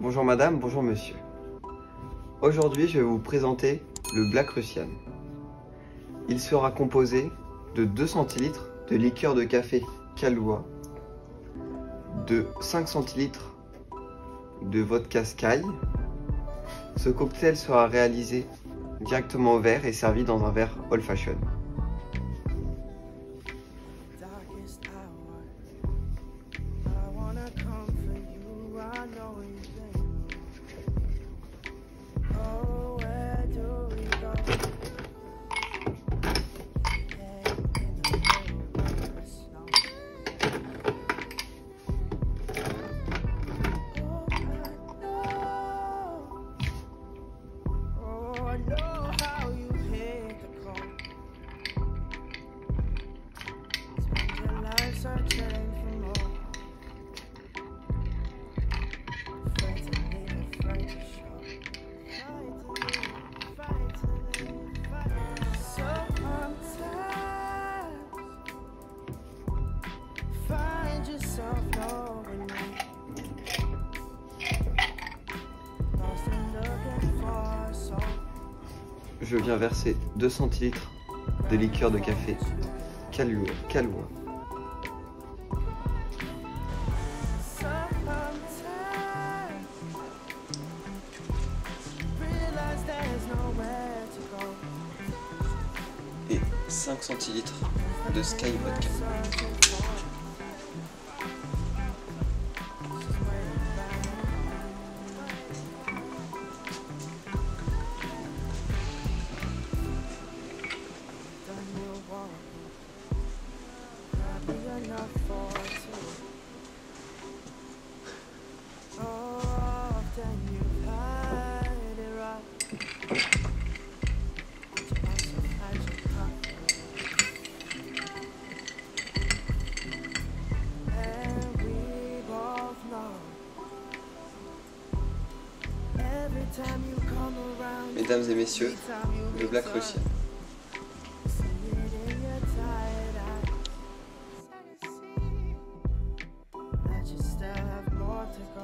Bonjour madame, bonjour monsieur. Aujourd'hui, je vais vous présenter le Black Russian. Il sera composé de 2 centilitres de liqueur de café Kahlua, de 5 centilitres de vodka Sky. Ce cocktail sera réalisé directement au verre et servi dans un verre old fashion. Searching Je viens verser 2 centilitres de liqueur de café to go. et 5 centilitres de Sky Vodka. Mesdames et messieurs, le Black return, That you still have more to go.